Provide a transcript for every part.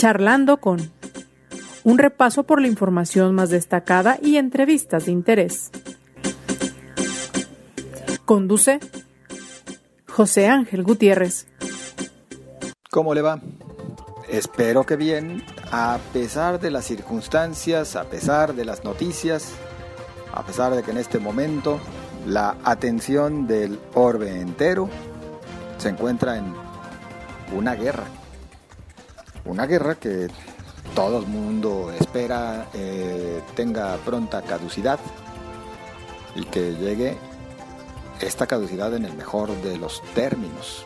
Charlando con un repaso por la información más destacada y entrevistas de interés. Conduce José Ángel Gutiérrez. ¿Cómo le va? Espero que bien, a pesar de las circunstancias, a pesar de las noticias, a pesar de que en este momento la atención del orbe entero se encuentra en una guerra una guerra que todo el mundo espera eh, tenga pronta caducidad y que llegue esta caducidad en el mejor de los términos.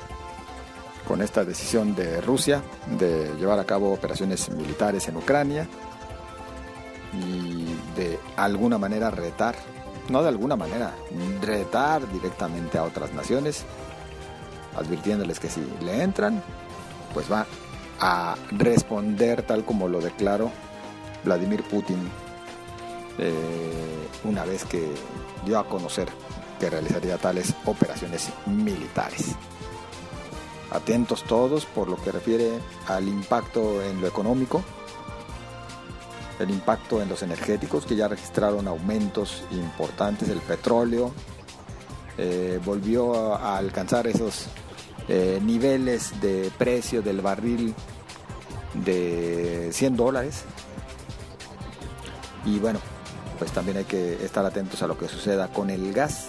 Con esta decisión de Rusia de llevar a cabo operaciones militares en Ucrania y de alguna manera retar, no de alguna manera, retar directamente a otras naciones, advirtiéndoles que si le entran, pues va a responder tal como lo declaró Vladimir Putin eh, una vez que dio a conocer que realizaría tales operaciones militares. Atentos todos por lo que refiere al impacto en lo económico, el impacto en los energéticos que ya registraron aumentos importantes, el petróleo eh, volvió a alcanzar esos eh, niveles de precio del barril de 100 dólares. Y bueno, pues también hay que estar atentos a lo que suceda con el gas,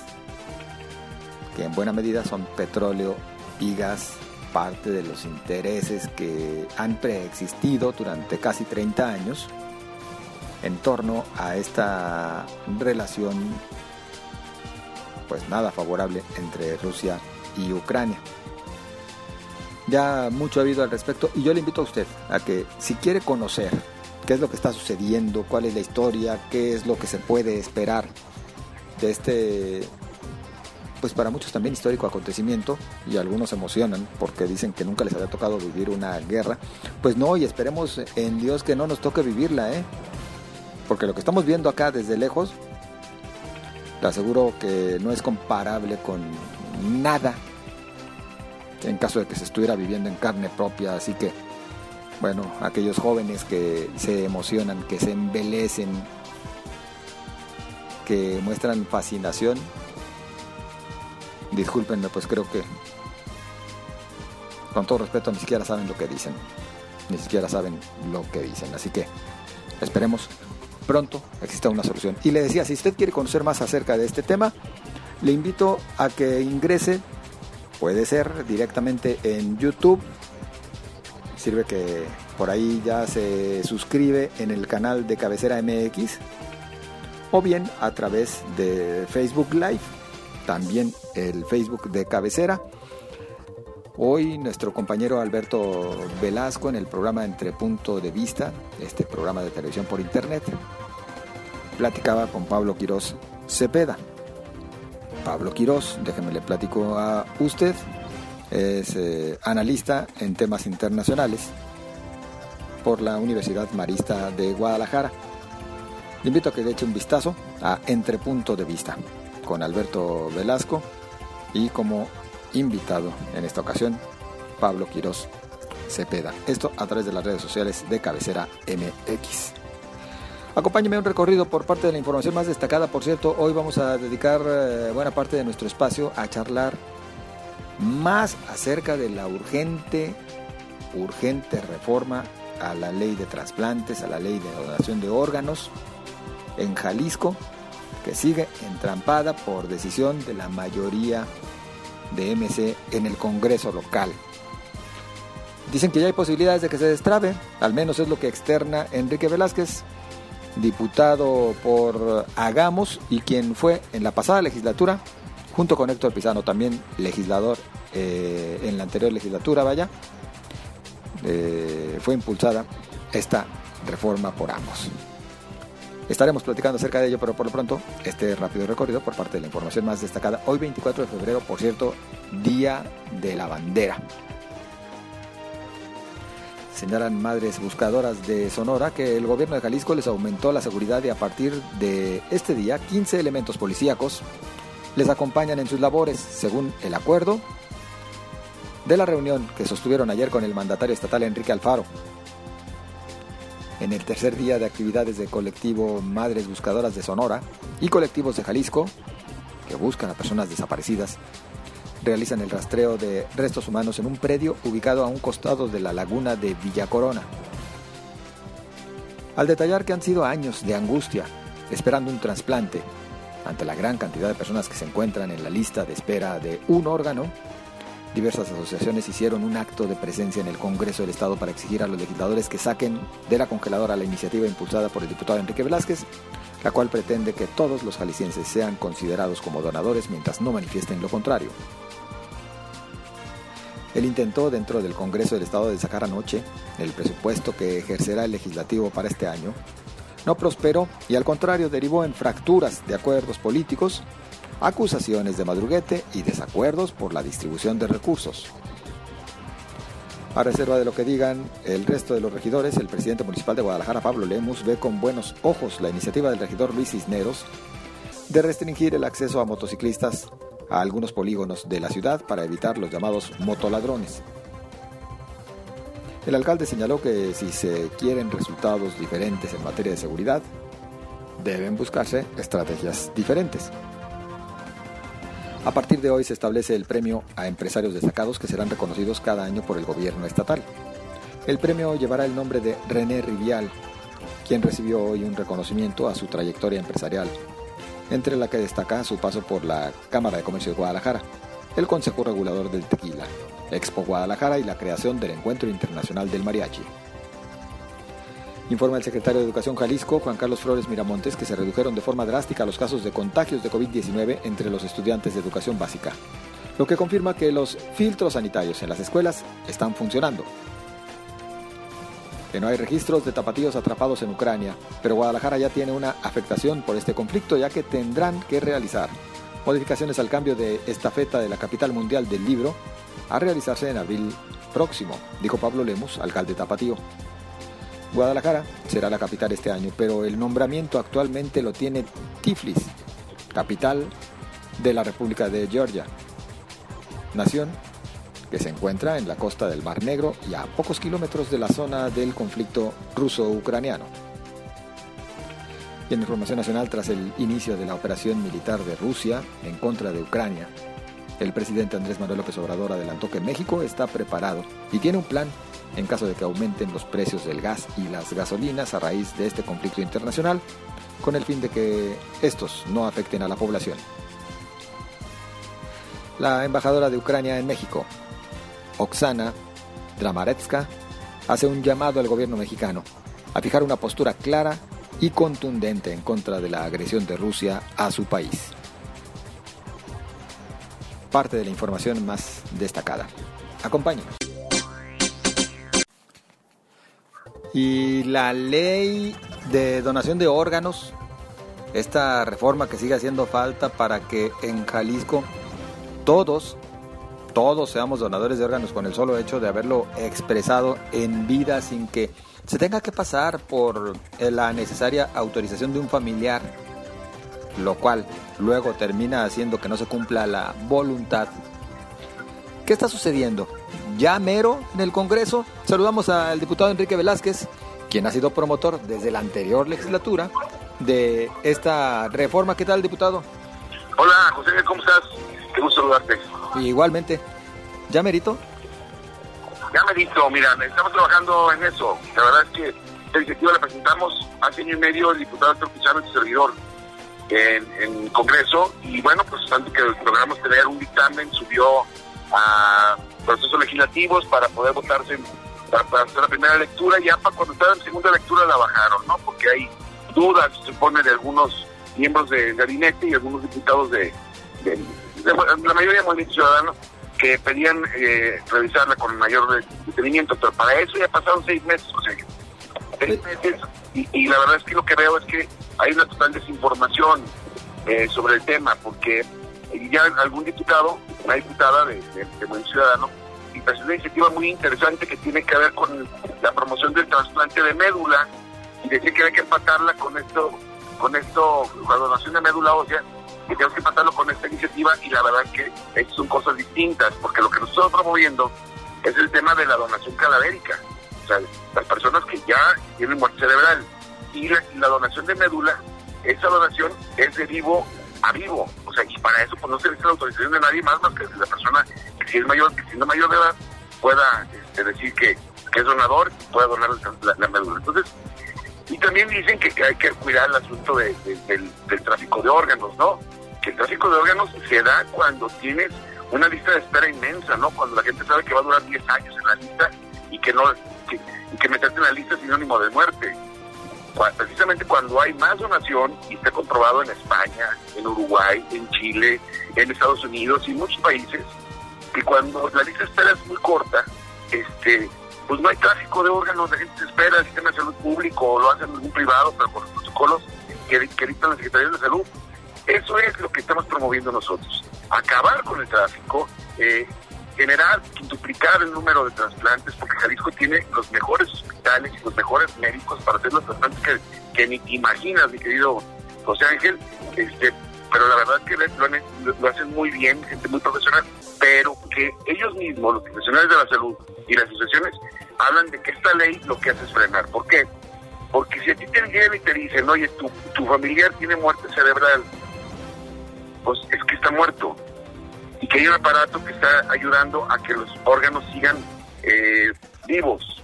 que en buena medida son petróleo y gas, parte de los intereses que han preexistido durante casi 30 años en torno a esta relación pues nada favorable entre Rusia y Ucrania. Ya mucho ha habido al respecto y yo le invito a usted a que si quiere conocer qué es lo que está sucediendo, cuál es la historia, qué es lo que se puede esperar de este, pues para muchos también histórico acontecimiento y algunos emocionan porque dicen que nunca les había tocado vivir una guerra, pues no, y esperemos en Dios que no nos toque vivirla, ¿eh? Porque lo que estamos viendo acá desde lejos, te aseguro que no es comparable con nada en caso de que se estuviera viviendo en carne propia. Así que, bueno, aquellos jóvenes que se emocionan, que se embelecen, que muestran fascinación, discúlpenme, pues creo que, con todo respeto, ni siquiera saben lo que dicen. Ni siquiera saben lo que dicen. Así que, esperemos pronto exista una solución. Y le decía, si usted quiere conocer más acerca de este tema, le invito a que ingrese Puede ser directamente en YouTube. Sirve que por ahí ya se suscribe en el canal de Cabecera MX. O bien a través de Facebook Live. También el Facebook de Cabecera. Hoy nuestro compañero Alberto Velasco en el programa Entre Punto de Vista, este programa de televisión por internet, platicaba con Pablo Quirós Cepeda. Pablo Quirós, déjeme le platico a usted, es eh, analista en temas internacionales por la Universidad Marista de Guadalajara. Le invito a que le eche un vistazo a Entre Punto de Vista con Alberto Velasco y como invitado en esta ocasión Pablo Quirós Cepeda. Esto a través de las redes sociales de Cabecera MX. Acompáñeme a un recorrido por parte de la información más destacada. Por cierto, hoy vamos a dedicar eh, buena parte de nuestro espacio a charlar más acerca de la urgente, urgente reforma a la ley de trasplantes, a la ley de donación de órganos en Jalisco, que sigue entrampada por decisión de la mayoría de MC en el Congreso local. Dicen que ya hay posibilidades de que se destrabe, al menos es lo que externa Enrique Velázquez, diputado por Hagamos y quien fue en la pasada legislatura, junto con Héctor Pizano, también legislador eh, en la anterior legislatura, vaya, eh, fue impulsada esta reforma por ambos. Estaremos platicando acerca de ello, pero por lo pronto, este rápido recorrido por parte de la información más destacada. Hoy 24 de febrero, por cierto, Día de la Bandera. Señalan madres buscadoras de Sonora que el gobierno de Jalisco les aumentó la seguridad y a partir de este día 15 elementos policíacos les acompañan en sus labores, según el acuerdo de la reunión que sostuvieron ayer con el mandatario estatal Enrique Alfaro. en el tercer día de actividades de colectivo Madres Buscadoras de Sonora y colectivos de Jalisco, que buscan a personas desaparecidas, realizan el rastreo de restos humanos en un predio ubicado a un costado de la laguna de Villa Corona. Al detallar que han sido años de angustia, esperando un trasplante, ante la gran cantidad de personas que se encuentran en la lista de espera de un órgano, diversas asociaciones hicieron un acto de presencia en el Congreso del Estado para exigir a los legisladores que saquen de la congeladora la iniciativa impulsada por el diputado Enrique Velázquez, la cual pretende que todos los jaliscienses sean considerados como donadores mientras no manifiesten lo contrario. Él intentó dentro del Congreso del Estado de sacar anoche el presupuesto que ejercerá el legislativo para este año. No prosperó y al contrario derivó en fracturas de acuerdos políticos, acusaciones de madruguete y desacuerdos por la distribución de recursos. A reserva de lo que digan el resto de los regidores, el presidente municipal de Guadalajara, Pablo Lemus, ve con buenos ojos la iniciativa del regidor Luis Cisneros de restringir el acceso a motociclistas a algunos polígonos de la ciudad para evitar los llamados motoladrones. El alcalde señaló que si se quieren resultados diferentes en materia de seguridad, deben buscarse estrategias diferentes. A partir de hoy se establece el premio a empresarios destacados que serán reconocidos cada año por el gobierno estatal. El premio llevará el nombre de René Rivial, quien recibió hoy un reconocimiento a su trayectoria empresarial entre la que destaca su paso por la Cámara de Comercio de Guadalajara, el Consejo Regulador del Tequila, Expo Guadalajara y la creación del Encuentro Internacional del Mariachi. Informa el secretario de Educación Jalisco, Juan Carlos Flores Miramontes, que se redujeron de forma drástica los casos de contagios de COVID-19 entre los estudiantes de educación básica, lo que confirma que los filtros sanitarios en las escuelas están funcionando que no hay registros de tapatíos atrapados en Ucrania, pero Guadalajara ya tiene una afectación por este conflicto ya que tendrán que realizar modificaciones al cambio de estafeta de la capital mundial del libro a realizarse en abril próximo, dijo Pablo Lemus, alcalde tapatío. Guadalajara será la capital este año, pero el nombramiento actualmente lo tiene Tiflis, capital de la República de Georgia, nación que se encuentra en la costa del Mar Negro y a pocos kilómetros de la zona del conflicto ruso-ucraniano. En información nacional, tras el inicio de la operación militar de Rusia en contra de Ucrania, el presidente Andrés Manuel López Obrador adelantó que México está preparado y tiene un plan en caso de que aumenten los precios del gas y las gasolinas a raíz de este conflicto internacional, con el fin de que estos no afecten a la población. La embajadora de Ucrania en México, Oksana Dramaretska hace un llamado al gobierno mexicano a fijar una postura clara y contundente en contra de la agresión de Rusia a su país. Parte de la información más destacada. Acompáñenos. Y la ley de donación de órganos, esta reforma que sigue haciendo falta para que en Jalisco todos todos seamos donadores de órganos con el solo hecho de haberlo expresado en vida sin que se tenga que pasar por la necesaria autorización de un familiar, lo cual luego termina haciendo que no se cumpla la voluntad. ¿Qué está sucediendo? Ya mero en el Congreso, saludamos al diputado Enrique Velázquez, quien ha sido promotor desde la anterior legislatura de esta reforma. ¿Qué tal, diputado? Hola, José, ¿cómo estás? Qué gusto saludarte. igualmente. ¿Ya merito? Ya merito, mira, estamos trabajando en eso. La verdad es que esta iniciativa la presentamos hace año y medio el diputado Héctor su servidor, en, Congreso. Y bueno, pues antes que logramos tener un dictamen, subió a procesos legislativos para poder votarse para, hacer la primera lectura. Ya para cuando estaba en segunda lectura la bajaron, ¿no? Porque hay dudas, se supone, de algunos miembros del gabinete y algunos diputados de la mayoría de Movimiento Ciudadano que pedían eh, revisarla con mayor detenimiento, pero para eso ya pasaron seis meses, o sea, seis meses, y, la verdad es que lo que veo es que hay una total desinformación eh, sobre el tema, porque ya algún diputado, una diputada de, de, Movimiento Ciudadano, y presentó una iniciativa muy interesante que tiene que ver con la promoción del trasplante de médula, y decía que hay que empatarla con esto, con esto, la donación de médula ósea, que tenemos que pasarlo con esta iniciativa y la verdad que son cosas distintas, porque lo que nosotros estamos promoviendo es el tema de la donación cadavérica. o sea, las personas que ya tienen muerte cerebral. Y la, donación de médula, esa donación es de vivo a vivo. O sea, y para eso pues no se necesita la autorización de nadie más más que la persona que si es mayor, que siendo mayor de edad, pueda este, decir que, es donador y pueda donar la, médula. Entonces, y también dicen que, hay que cuidar el asunto de, de, del, del tráfico de órganos, ¿no? Que el tráfico de órganos se da cuando tienes una lista de espera inmensa, ¿no? Cuando la gente sabe que va a durar 10 años en la lista y que no que, y que meterte en la lista es sinónimo de muerte. Precisamente cuando hay más donación, y está comprobado en España, en Uruguay, en Chile, en Estados Unidos y muchos países, que cuando la lista de espera es muy corta, este, pues no hay tráfico de órganos, la gente se espera, el sistema de salud público o lo hacen en un privado, pero con los protocolos que, que dictan las secretarías de salud. Eso es lo que estamos promoviendo nosotros. Acabar con el tráfico, eh, generar, duplicar el número de trasplantes, porque Jalisco tiene los mejores hospitales y los mejores médicos para hacer los trasplantes que, ni te imaginas, mi querido José Ángel. Este, pero la verdad es que lo, lo, hacen muy bien, gente muy profesional, pero que ellos mismos, los profesionales de la salud y las asociaciones, hablan de que esta ley lo que hace es frenar. ¿Por qué? Porque si a ti te vienen y te dicen, oye, tu, tu familiar tiene muerte cerebral, pues es que está muerto y que hay un aparato que está ayudando a que los órganos sigan eh, vivos.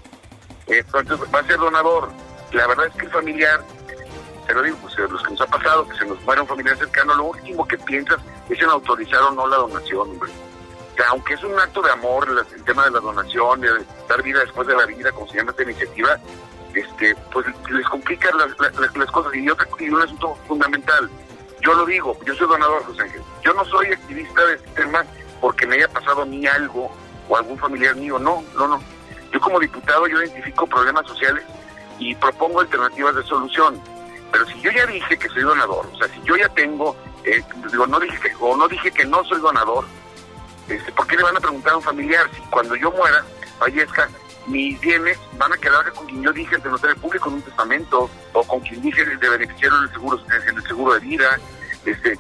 Eh, entonces va a ser donador. La verdad es que el familiar, te lo digo, pues los que nos ha pasado, que se nos muere un familiar cercano, lo último que piensas es en autorizar o no la donación, hombre. Aunque es un acto de amor el tema de la donación, de dar vida después de la vida, como se llama esta iniciativa, este, pues les complica las, las, las cosas. Y, otra, y un asunto fundamental, yo lo digo, yo soy donador, José Ángel. Yo no soy activista de este tema porque me haya pasado a mí algo o algún familiar mío. No, no, no. Yo como diputado yo identifico problemas sociales y propongo alternativas de solución. Pero si yo ya dije que soy donador, o sea, si yo ya tengo, eh, digo, no dije que, o no dije que no soy donador, este, ¿por qué le van a preguntar a un familiar si cuando yo muera, fallezca, mis bienes van a quedar con quien yo dije ante notario público en un testamento o con quien dije de beneficiario en el seguro, en el seguro de vida. Este,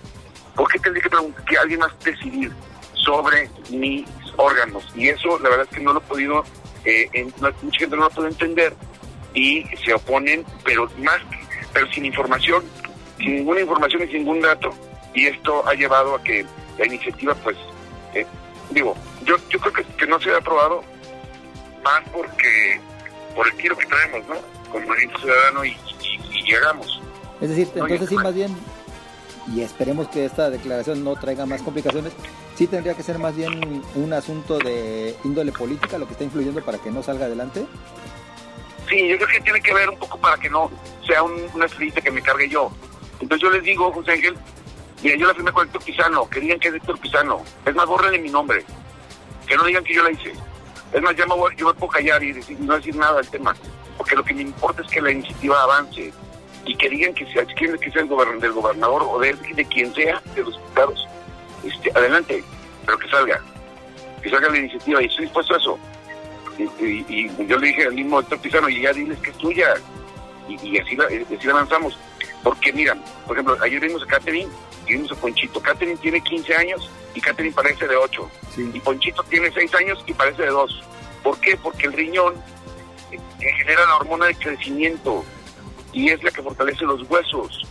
¿Por qué tendría que, preguntar, que alguien más decidir sobre mis órganos? Y eso la verdad es que no lo he podido, eh, mucha gente no lo puede entender y se oponen, pero más, pero sin información, sin ninguna información y sin ningún dato. Y esto ha llevado a que la iniciativa, pues, eh, digo, yo, yo creo que, que no se ha aprobado más porque por el tiro que traemos, ¿no? Como movimiento ciudadano y, y, y, llegamos. Es decir, entonces sí, más bien, y esperemos que esta declaración no traiga más complicaciones, sí tendría que ser más bien un asunto de índole política lo que está influyendo para que no salga adelante. Sí, yo creo que tiene que ver un poco para que no sea un, una estrellita que me cargue yo. Entonces yo les digo, José Ángel, mira, yo la firmé con Héctor Pizano, que digan que es Héctor Pizano. Es más, borren mi nombre. Que no digan que yo la hice. Es más, ya me voy, yo me puedo callar y no decir nada del tema, porque lo que me importa es que la iniciativa avance y que digan que sea, que sea el gobern del gobernador o de, de quien sea, de los diputados, este, adelante, pero que salga, que salga la iniciativa y estoy dispuesto a eso. Y, yo le dije al mismo doctor Pizano, y ya diles que es tuya, y, y así, la, así avanzamos. Porque mira, por ejemplo, ayer vimos a Catherine y vimos a Ponchito. Catherine tiene 15 años y Catherine parece de 8. Sí. Y Ponchito tiene 6 años y parece de 2. ¿Por qué? Porque el riñón eh, genera la hormona de crecimiento y es la que fortalece los huesos.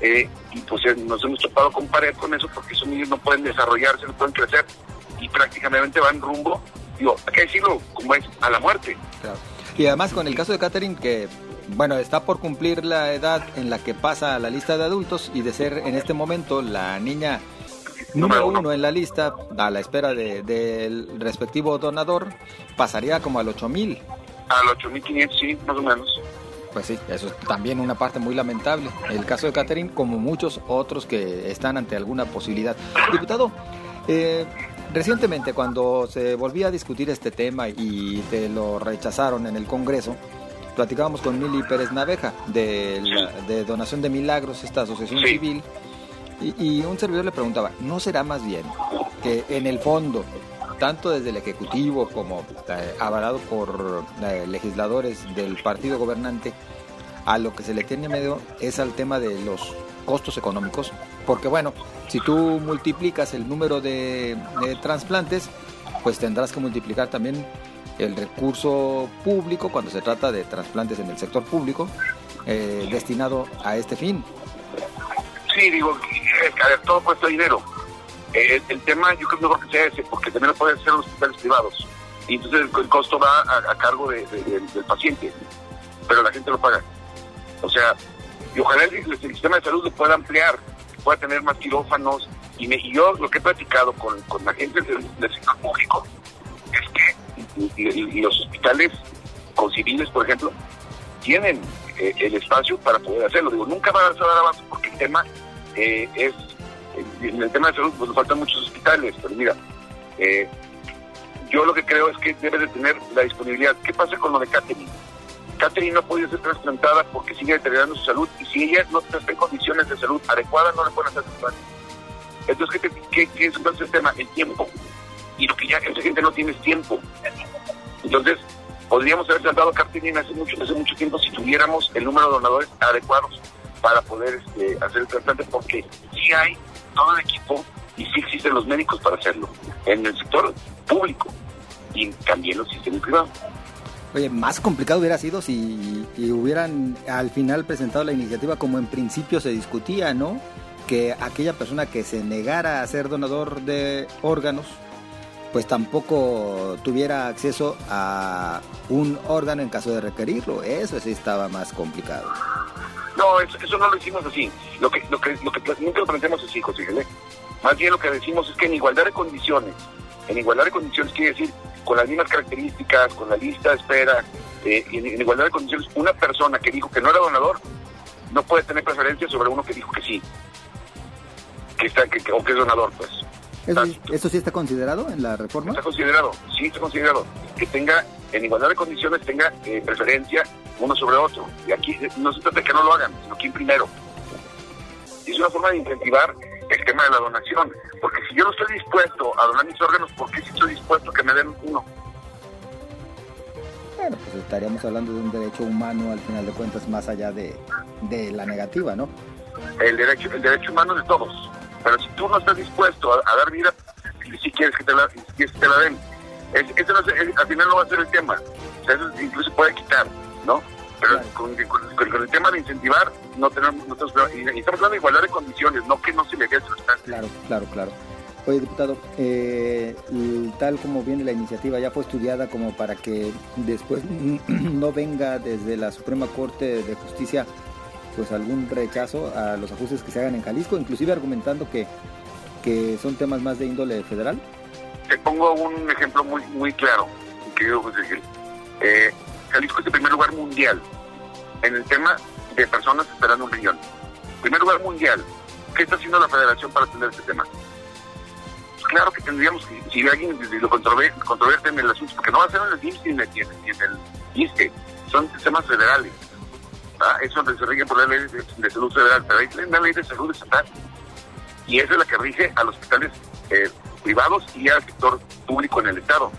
Eh, y pues eh, nos hemos topado con pared con eso porque esos niños no pueden desarrollarse, no pueden crecer y prácticamente van rumbo, digo, hay que decirlo como es, a la muerte. Claro. Y además con el caso de Catherine que bueno, está por cumplir la edad en la que pasa a la lista de adultos y de ser en este momento la niña número uno en la lista, a la espera del de, respectivo donador, pasaría como al 8000. Al 8500, sí, más o menos. Pues sí, eso es también una parte muy lamentable. El caso de Catherine, como muchos otros que están ante alguna posibilidad. Diputado, eh, recientemente cuando se volvía a discutir este tema y te lo rechazaron en el Congreso, platicábamos con Mili Pérez Naveja de, la, de Donación de Milagros, esta asociación sí. civil, y, y, un servidor le preguntaba, ¿no será más bien que en el fondo, tanto desde el Ejecutivo como eh, avalado por eh, legisladores del partido gobernante, a lo que se le tiene medio es al tema de los costos económicos? Porque bueno, si tú multiplicas el número de, de trasplantes, pues tendrás que multiplicar también el recurso público cuando se trata de trasplantes en el sector público eh, destinado a este fin. Sí, digo, a ver, todo cuesta dinero. Eh, el, tema yo creo mejor que sea ese, porque también lo pueden hacer los hospitales privados. Y entonces el, costo va a, cargo del paciente, pero la gente lo paga. O sea, y ojalá el, sistema de salud lo pueda ampliar, pueda tener más quirófanos. Y, yo lo que he platicado con, con la gente del, sector público es que y, los hospitales con civiles, por ejemplo, tienen eh, el espacio para poder hacerlo. Digo, nunca va a dar avance porque el tema eh, es, en el tema de salud, pues nos faltan muchos hospitales, pero mira, eh, yo lo que creo es que debe de tener la disponibilidad. ¿Qué pasa con lo de Catherine? Catherine no puede ser trasplantada porque sigue deteriorando su salud y si ella no está en condiciones de salud adecuadas no le pueden hacer trasplante. Entonces, ¿qué, qué, es entonces el tema? El tiempo. Y lo que ya mucha gente no tiene tiempo. Entonces, podríamos haber tratado Catherine hace mucho, hace mucho tiempo si tuviéramos el número de donadores adecuados para poder este, hacer el trasplante porque sí hay todo el equipo y sí existen los médicos para hacerlo en el sector público y también los sistemas privados. Oye, más complicado hubiera sido si, hubieran al final presentado la iniciativa como en principio se discutía, ¿no? Que aquella persona que se negara a ser donador de órganos, pues tampoco tuviera acceso a un órgano en caso de requerirlo. Eso sí estaba más complicado. No, eso, no lo hicimos así. Lo que, lo que, lo que nunca lo planteamos así, José Más bien lo que decimos es que en igualdad de condiciones, en igualdad de condiciones quiere decir con las mismas características, con la lista de espera, eh, en, igualdad de condiciones, una persona que dijo que no era donador no puede tener preferencia sobre uno que dijo que sí, que está, que, o que es donador, pues. ¿Eso, sí está considerado en la reforma? Está considerado, sí está considerado. Que tenga, en igualdad de condiciones, tenga eh, preferencia uno sobre otro. Y aquí no se trata de que no lo hagan, sino que primero. Es una forma de incentivar el tema de la donación. Porque si yo no estoy dispuesto a donar mis órganos, ¿por qué si estoy dispuesto a que me den uno? Bueno, pues estaríamos hablando de un derecho humano al final de cuentas, más allá de, de la negativa, ¿no? El derecho, el derecho humano de todos. Pero si tú no estás dispuesto a, dar vida, si quieres que te la, si quieres que te la den, eso al final no va a ser el tema. O sea, eso incluso puede quitar, ¿no? Pero con, el tema de incentivar, no tenemos, nosotros, y estamos hablando de igualdad de condiciones, no que no se le dé Claro, claro, claro. Oye, diputado, eh, tal como viene la iniciativa, ya fue estudiada como para que después no venga desde la Suprema Corte de Justicia pues algún rechazo a los ajustes que se hagan en Jalisco, inclusive argumentando que, que son temas más de índole federal? Te pongo un ejemplo muy muy claro, querido José Gil. Eh, Jalisco es el primer lugar mundial en el tema de personas esperando un riñón. Primer lugar mundial. ¿Qué está haciendo la federación para atender este tema? Pues claro que tendríamos que, si alguien lo controvierte en el asunto, porque no va a ser en el IMSS ni en el, ISTE, son temas federales. Eso se rige por la ley de, salud federal, pero hay una ley de salud estatal. Y esa es la que rige a los hospitales eh, privados y al sector público en el Estado.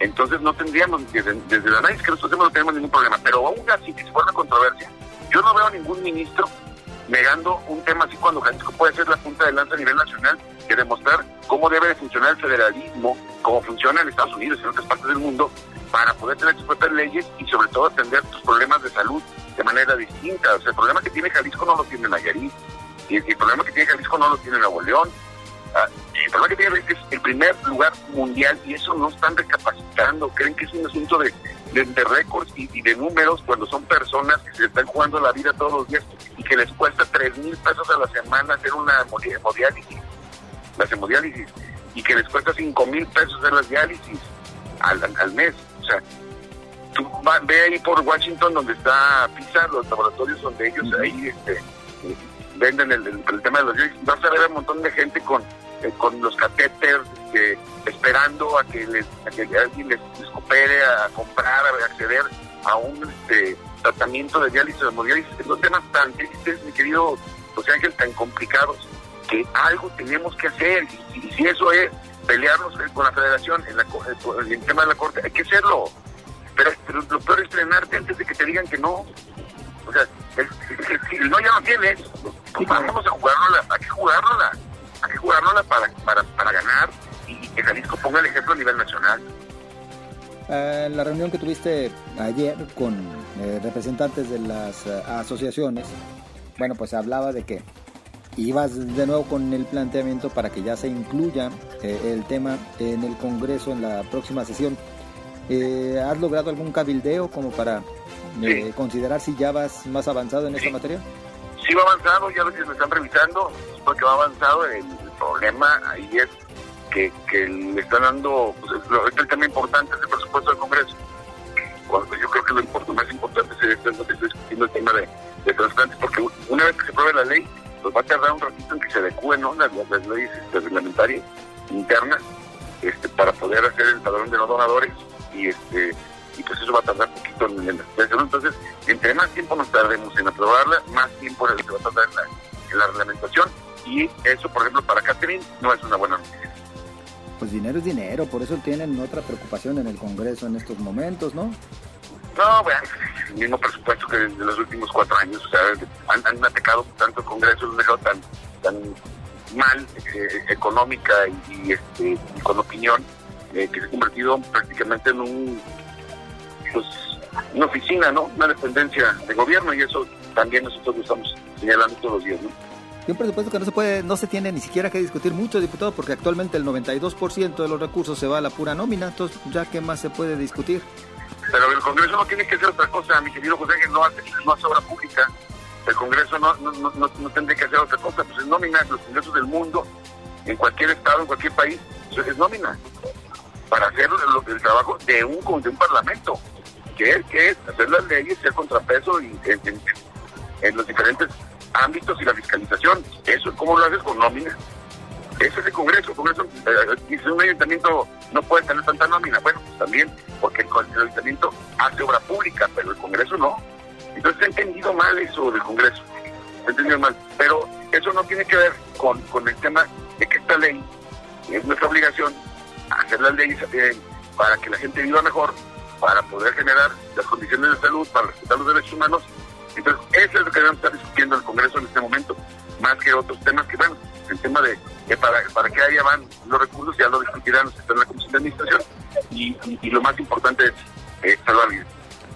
Entonces no tendríamos, desde, desde la análisis que nosotros hacemos no tenemos ningún problema. Pero aún así, si fuera una controversia, yo no veo a ningún ministro negando un tema así cuando Jalisco puede ser la punta de lanza a nivel nacional que demostrar cómo debe de funcionar el federalismo, cómo funciona en Estados Unidos y en otras partes del mundo, para poder tener sus propias leyes y sobre todo atender tus problemas de salud de manera distinta. O sea, el problema que tiene Jalisco no lo tiene Nayarit, y el problema que tiene Jalisco no lo tiene Nuevo León. Ah, el problema que tiene Jalisco es el primer lugar mundial y eso no están recapacitando. Creen que es un asunto de, de, récords y, de números cuando son personas que se están jugando la vida todos los días y que les cuesta tres mil pesos a la semana hacer una hemodiálisis, las hemodiálisis, y que les cuesta cinco mil pesos hacer las diálisis al, al mes. O sea, tú ve ahí por Washington donde está PISA, los laboratorios donde ellos ahí este, venden el, tema de los diálisis, vas a ver un montón de gente con eh, con los catéteres este, esperando a que, les, alguien les, coopere a comprar, a acceder a un este, tratamiento de diálisis o hemodiálisis. Son temas tan tristes, mi querido José Ángel, tan complicados, que algo tenemos que hacer. Y, si eso es pelearnos con la federación en, la, en el tema de la corte, hay que hacerlo. Pero, lo peor es frenarte antes de que te digan que no. O sea, si no ya no tienes, pues vamos a jugarlo, hay que jugarlo hay que jugárnosla para, para, para ganar y, que Jalisco ponga el ejemplo a nivel nacional. Eh, la reunión que tuviste ayer con eh, representantes de las eh, asociaciones, bueno, pues hablaba de que ibas de nuevo con el planteamiento para que ya se incluya el tema en el Congreso en la próxima sesión. ¿Has logrado algún cabildeo como para considerar si ya vas más avanzado en esta materia? Sí, va avanzado, ya lo que me están revisando, porque va avanzado. El problema ahí es que, le están dando, pues, el tema importante es el presupuesto del Congreso. Cuando yo creo que lo más importante es el tema de, de trasplantes, porque una vez que se apruebe la ley, pues va a tardar un ratito en que se adecúen ¿no? las, leyes este, reglamentarias internas este, para poder hacer el padrón de los donadores y este y pues eso va a tardar un poquito en, la expresión. Entonces, entre más tiempo nos tardemos en aprobarla, más tiempo se va a tardar en la, en la reglamentación y eso, por ejemplo, para Catherine no es una buena noticia pues dinero es dinero, por eso tienen otra preocupación en el Congreso en estos momentos, ¿no? No, bueno, el mismo presupuesto que en los últimos cuatro años, o sea, han, atacado tanto el Congreso, han dejado tan, tan mal eh, económica y, este, con opinión, eh, que se ha convertido prácticamente en un, pues, una oficina, ¿no? Una dependencia de gobierno y eso también nosotros lo estamos señalando todos los días, ¿no? Y un presupuesto que no se puede, no se tiene ni siquiera que discutir mucho, diputado, porque actualmente el 92% de los recursos se va a la pura nómina, entonces ya qué más se puede discutir. Pero el Congreso no tiene que hacer otra cosa, mi querido José, que no hace, no hace obra pública. El Congreso no, no, no, no tendría que hacer otra cosa, pues es nómina, los congresos del mundo, en cualquier estado, en cualquier país, es nómina, para hacer el, trabajo de un, de un parlamento, que es, que es hacer las leyes, ser contrapeso y, en los diferentes ámbitos y la fiscalización. Eso, ¿cómo lo haces con nómina? Ese es el Congreso. El Congreso eh, dice un ayuntamiento no puede tener tanta nómina. Bueno, pues también, porque el, ayuntamiento hace obra pública, pero el Congreso no. Entonces, he entendido mal eso del Congreso. he entendido mal. Pero eso no tiene que ver con, con el tema de que esta ley es nuestra obligación hacer las leyes eh, para que la gente viva mejor, para poder generar las condiciones de salud, para respetar los derechos humanos entonces, eso es lo que debemos estar discutiendo en el Congreso en este momento, más que otros temas que, bueno, el tema de, para, para qué área van los recursos ya lo discutirán en la Comisión de Administración y, lo más importante es eh, salvar vidas.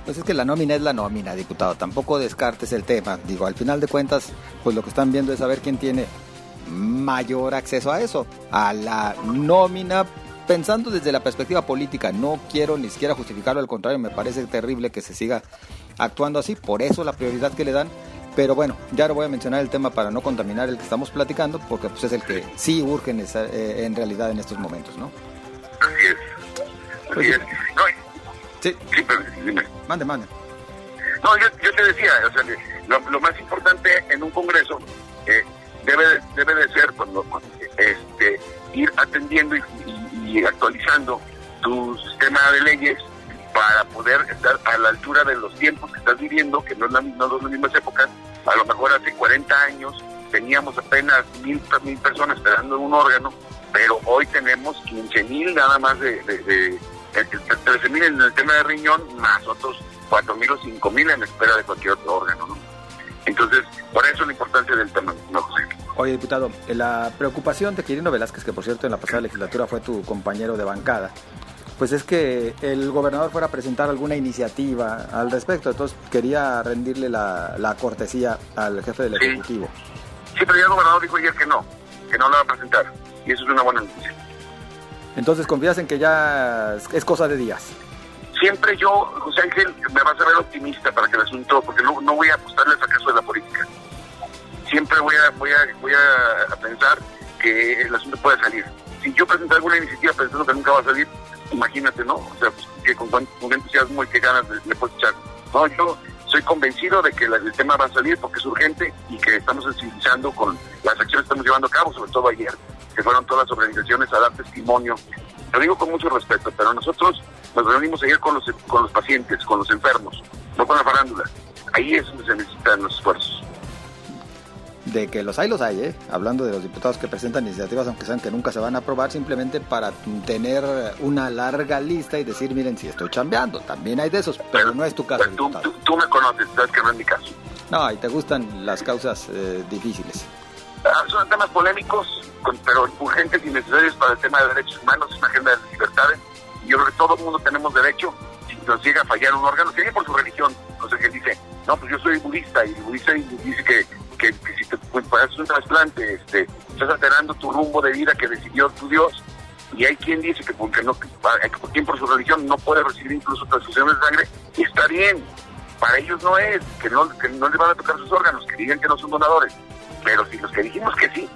Pues es que la nómina es la nómina, diputado. Tampoco descartes el tema. Digo, al final de cuentas, pues lo que están viendo es saber quién tiene mayor acceso a eso, a la nómina pensando desde la perspectiva política, no quiero ni siquiera justificarlo, al contrario, me parece terrible que se siga actuando así, por eso la prioridad que le dan. Pero bueno, ya no voy a mencionar el tema para no contaminar el que estamos platicando, porque pues es el que sí urge en, eh, en realidad en estos momentos, ¿no? Así es. Así pues es. No, sí. sí, pero dime. Mande, mande. No, yo, yo te decía, o sea, lo, lo, más importante en un congreso eh, debe, debe de ser cuando, este, ir atendiendo y, y actualizando tu sistema de leyes para poder estar a la altura de los tiempos que estás viviendo, que no, es la, no son las mismas épocas. A lo mejor hace 40 años teníamos apenas mil, mil personas esperando un órgano, pero hoy tenemos 15 mil nada más de, de, de, 13 mil en el tema de riñón, más otros 4 mil o 5 mil en espera de cualquier otro órgano. Entonces, por eso la importancia del tema, no José. Oye, diputado, la preocupación de Quirino Velázquez, que por cierto en la pasada legislatura fue tu compañero de bancada, pues es que el gobernador fuera a presentar alguna iniciativa al respecto. Entonces quería rendirle la, cortesía al jefe del Ejecutivo. Sí, pero ya el gobernador dijo ayer que no, que no lo va a presentar. Y eso es una buena noticia. Entonces confías en que ya es cosa de días. Siempre yo, José Ángel, me vas a ver optimista para que el asunto, porque no, no voy a apostarle al fracaso de la política. Siempre voy a, voy a, voy a pensar que el asunto puede salir. Si yo presento alguna iniciativa pensando que nunca va a salir, imagínate, ¿no? O sea, pues, que con, con entusiasmo y qué ganas le, puedo echar. No, yo soy convencido de que el tema va a salir porque es urgente y que estamos sensibilizando con las acciones que estamos llevando a cabo, sobre todo ayer, que fueron todas las organizaciones a dar testimonio. Lo digo con mucho respeto, pero nosotros nos reunimos ayer con los, con los pacientes, con los enfermos, no con la farándula. Ahí es donde se necesitan los esfuerzos de que los hay, los hay, ¿eh? hablando de los diputados que presentan iniciativas, aunque sean que nunca se van a aprobar, simplemente para tener una larga lista y decir, miren, si estoy chambeando, también hay de esos, pero, no es tu caso. Tú, tú, me conoces, sabes que no es mi caso. No, y te gustan las causas eh, difíciles. Ah, son temas polémicos, pero urgentes y necesarios para el tema de derechos humanos, una agenda de libertades, yo creo que todo el mundo tenemos derecho, si nos llega a fallar un órgano, que por su religión. O sea, que dice, no, pues yo soy budista, y el budista dice que, que, si te pues, hacer un trasplante, este, estás alterando tu rumbo de vida que decidió tu Dios, y hay quien dice que porque no, quien por su religión no puede recibir incluso transfusiones de sangre, y está bien, para ellos no es, que no, que no les van a tocar sus órganos, que digan que no son donadores, pero si los que dijimos que sí,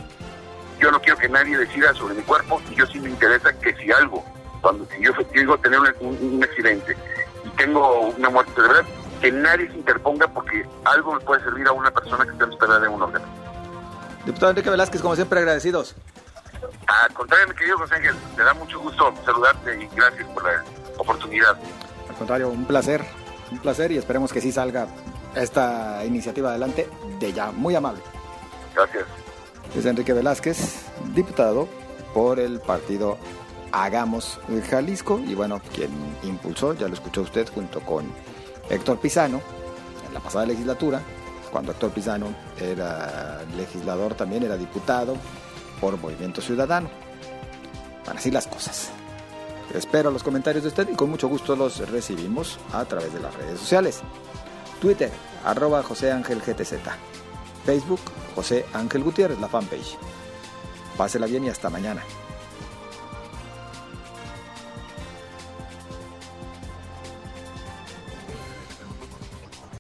yo no quiero que nadie decida sobre mi cuerpo y yo sí me interesa que si algo, cuando si yo a tener un, accidente y tengo una muerte cerebral, que nadie se interponga porque algo me puede servir a una persona que está en espera de un órgano. Diputado Enrique Velázquez, como siempre, agradecidos. Al contrario, mi querido José Ángel, me da mucho gusto saludarte y gracias por la oportunidad. Al contrario, un placer, un placer y esperemos que sí salga esta iniciativa adelante de ya. Muy amable. Gracias es Enrique Velázquez, diputado por el partido Hagamos Jalisco y bueno, quien impulsó, ya lo escuchó usted, junto con Héctor Pizano en la pasada legislatura, cuando Héctor Pizano era legislador también, era diputado por Movimiento Ciudadano. Van así las cosas. Espero los comentarios de usted y con mucho gusto los recibimos a través de las redes sociales. Twitter, arroba José Ángel GTZ. Facebook, José Ángel Gutiérrez, la fanpage. Pásela bien y hasta mañana.